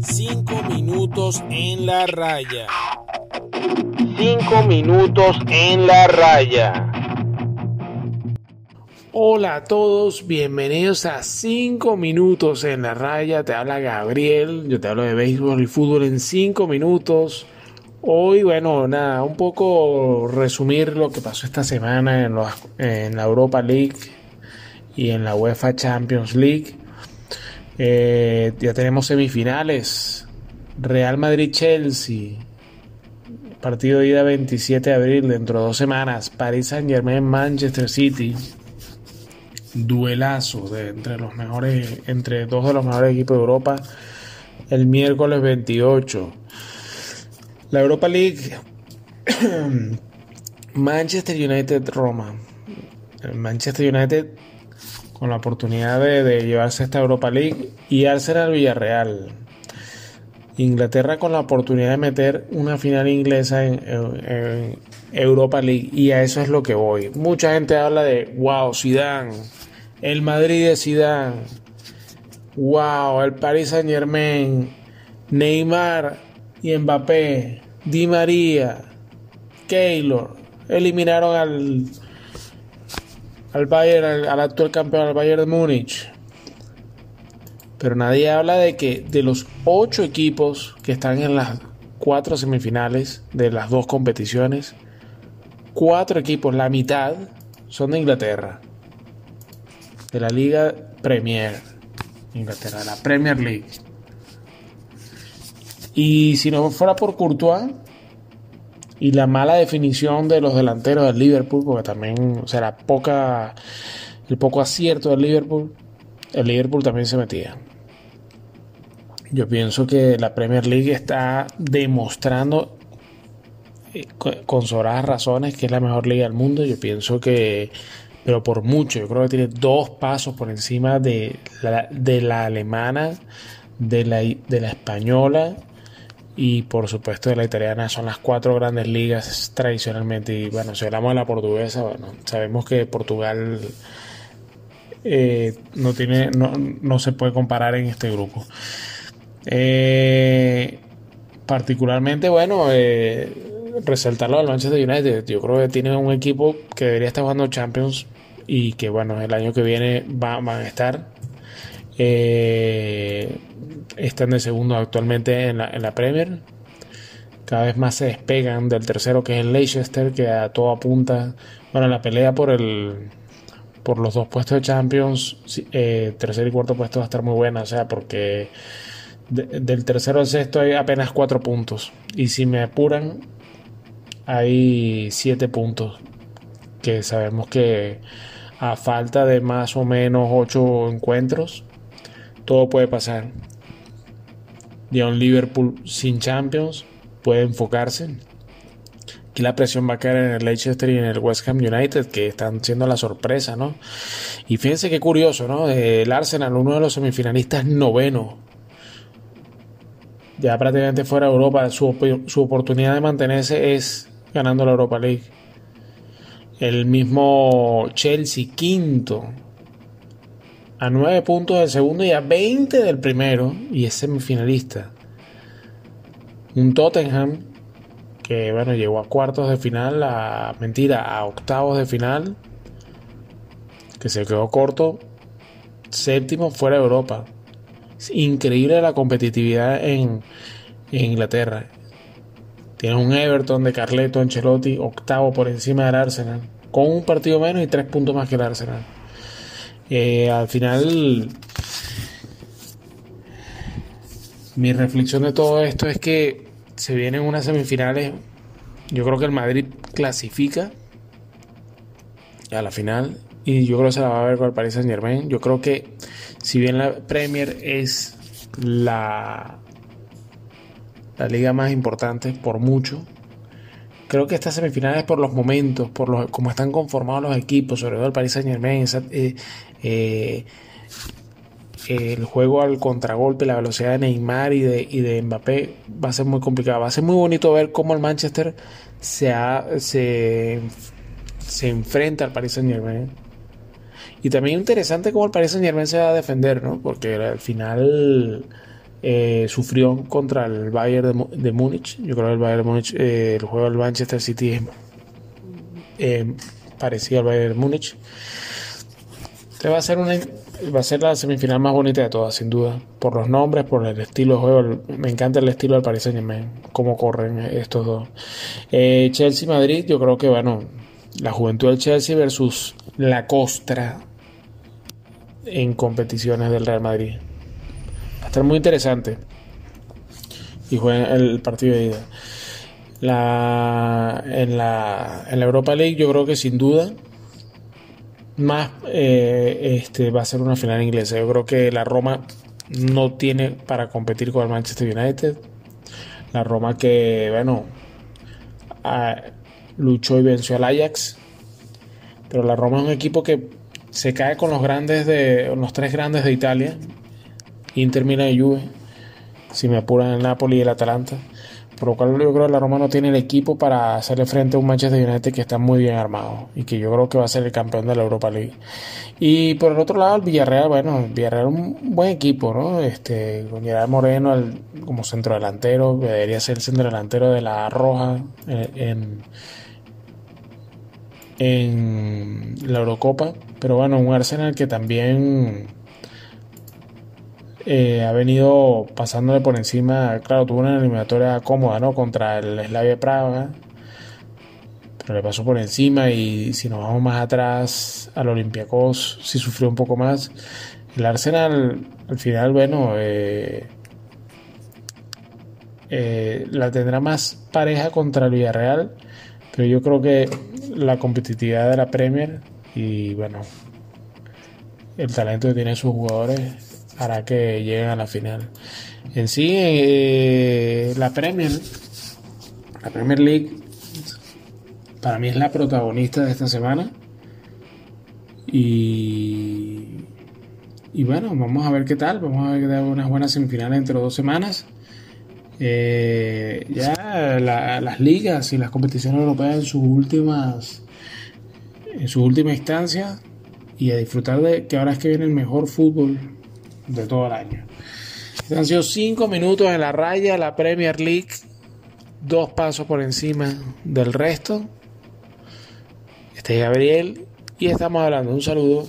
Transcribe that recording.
Cinco minutos en la raya. Cinco minutos en la raya. Hola a todos, bienvenidos a 5 minutos en la raya. Te habla Gabriel, yo te hablo de béisbol y fútbol en 5 minutos. Hoy, bueno, nada, un poco resumir lo que pasó esta semana en, en la Europa League y en la UEFA Champions League. Eh, ya tenemos semifinales. Real Madrid-Chelsea. Partido de ida 27 de abril, dentro de dos semanas. París Saint-Germain-Manchester City duelazo de entre los mejores, entre dos de los mejores equipos de Europa el miércoles 28. La Europa League, Manchester United Roma. Manchester United con la oportunidad de, llevarse esta Europa League y Arsenal Villarreal. Inglaterra con la oportunidad de meter una final inglesa en, Europa League y a eso es lo que voy. Mucha gente habla de wow, Zidane, el Madrid de Zidane, wow, el Paris Saint Germain, Neymar y Mbappé, Di María, Keylor, eliminaron al, al Bayern, al, actual campeón, al Bayern de Múnich. Pero nadie habla de que de los ocho equipos que están en las cuatro semifinales de las dos competiciones, cuatro equipos, la mitad, son de Inglaterra de la Liga Premier Inglaterra, la Premier League. Y si no fuera por Courtois y la mala definición de los delanteros del Liverpool, porque también, o la poca, el poco acierto del Liverpool, el Liverpool también se metía. Yo pienso que la Premier League está demostrando eh, con sobradas razones que es la mejor liga del mundo. Yo pienso que pero por mucho. Yo creo que tiene dos pasos por encima de la, de la alemana, de la, de la española y por supuesto de la italiana. Son las cuatro grandes ligas tradicionalmente. Y bueno, si hablamos de la portuguesa, bueno, sabemos que Portugal eh, no, tiene, no, se puede comparar en este grupo. Eh, particularmente, bueno, eh, resaltarlo al Manchester United. Yo creo que tiene un equipo que debería estar jugando Champions y que bueno, el año que viene van a estar. Eh, están de segundo actualmente en la, Premier. Cada vez más se despegan del tercero que es el Leicester, que a todo apunta. Bueno, la pelea por el por los dos puestos de Champions, eh, tercer y cuarto puesto va a estar muy buena, o sea, porque del tercero al sexto hay apenas cuatro puntos. Y si me apuran, hay siete puntos. Que sabemos que a falta de más o menos ocho encuentros, todo puede pasar. Ya un Liverpool sin Champions puede enfocarse. Aquí la presión va a caer en el Leicester y en el West Ham United, que están siendo la sorpresa, ¿no? Y fíjense qué curioso, ¿no? El Arsenal, uno de los semifinalistas noveno. Ya prácticamente fuera de Europa, su, su oportunidad de mantenerse es ganando la Europa League. El mismo Chelsea, quinto, a 9 puntos del segundo y a 20 del primero, y es semifinalista. Un Tottenham que, bueno, llegó a cuartos de final, a mentira, a octavos de final, que se quedó corto, séptimo fuera de Europa. Es increíble la competitividad en, Inglaterra. Tiene un Everton de Carleto Ancelotti, octavo por encima del Arsenal, con un partido menos y tres puntos más que el Arsenal. Eh, al final, mi reflexión de todo esto es que se vienen unas semifinales. Yo creo que el Madrid clasifica a la final y yo creo que se la va a ver con el Paris Saint Germain. Yo creo que si bien la Premier es la la liga más importante por mucho. Creo que estas semifinales por los momentos, por los, cómo están conformados los equipos, sobre todo el Paris Saint Germain, eh, eh, el juego al contragolpe, la velocidad de Neymar y de, y de Mbappé va a ser muy complicado. Va a ser muy bonito ver cómo el Manchester se, se, se enfrenta al Paris Saint Germain. Y también interesante cómo el Paris Saint Germain se va a defender, ¿no? Porque al final eh, sufrió contra el Bayern de, Múnich. Yo creo que el Bayern de Múnich, eh, el juego del Manchester City es eh, parecido al Bayern de Múnich. Este va a ser una va a ser la semifinal más bonita de todas, sin duda. Por los nombres, por el estilo de juego. Me encanta el estilo del Paris Saint Germain, cómo corren estos dos. Eh, Chelsea-Madrid, yo creo que, bueno, la juventud del Chelsea versus la costra en competiciones del Real Madrid. Va a estar muy interesante. Y juega el partido de ida. La, en, la, en la Europa League, yo creo que sin duda más eh, este, va a ser una final inglesa. Yo creo que la Roma no tiene para competir con el Manchester United. La Roma que, bueno, luchó y venció al Ajax. Pero la Roma es un equipo que se cae con los grandes de los tres grandes de Italia. Inter, Milan y Juve. Si me apuran el Napoli y el Atalanta. Por lo cual yo creo que la Roma no tiene el equipo para hacerle frente a un Manchester United que está muy bien armado y que yo creo que va a ser el campeón de la Europa League. Y por el otro lado, el Villarreal, bueno, el Villarreal es un buen equipo, ¿no? Este, con Gerard Moreno como centro delantero, que debería ser el centro delantero de la Roja en la Eurocopa. Pero bueno, un Arsenal que también eh, ha venido pasándole por encima. Claro, tuvo una eliminatoria cómoda, ¿no? Contra el Slavia Praga. Pero le pasó por encima. Y si nos vamos más atrás al Olympiacos, sí sufrió un poco más. El Arsenal, al final, bueno, eh, eh, la tendrá más pareja contra el Villarreal. Pero yo creo que la competitividad de la Premier y, bueno, el talento que tienen sus jugadores hará que lleguen a la final. En sí, eh, la Premier, la Premier League, para mí es la protagonista de esta semana. Y, y bueno, vamos a ver qué tal. Vamos a ver que da unas buenas semifinales dentro de dos semanas. Eh, ya las ligas y las competiciones europeas en sus últimas en su última instancia y a disfrutar de que ahora es que viene el mejor fútbol de todo el año. Han sido cinco minutos en la raya, la Premier League, dos pasos por encima del resto. Este es Gabriel y estamos hablando. Un saludo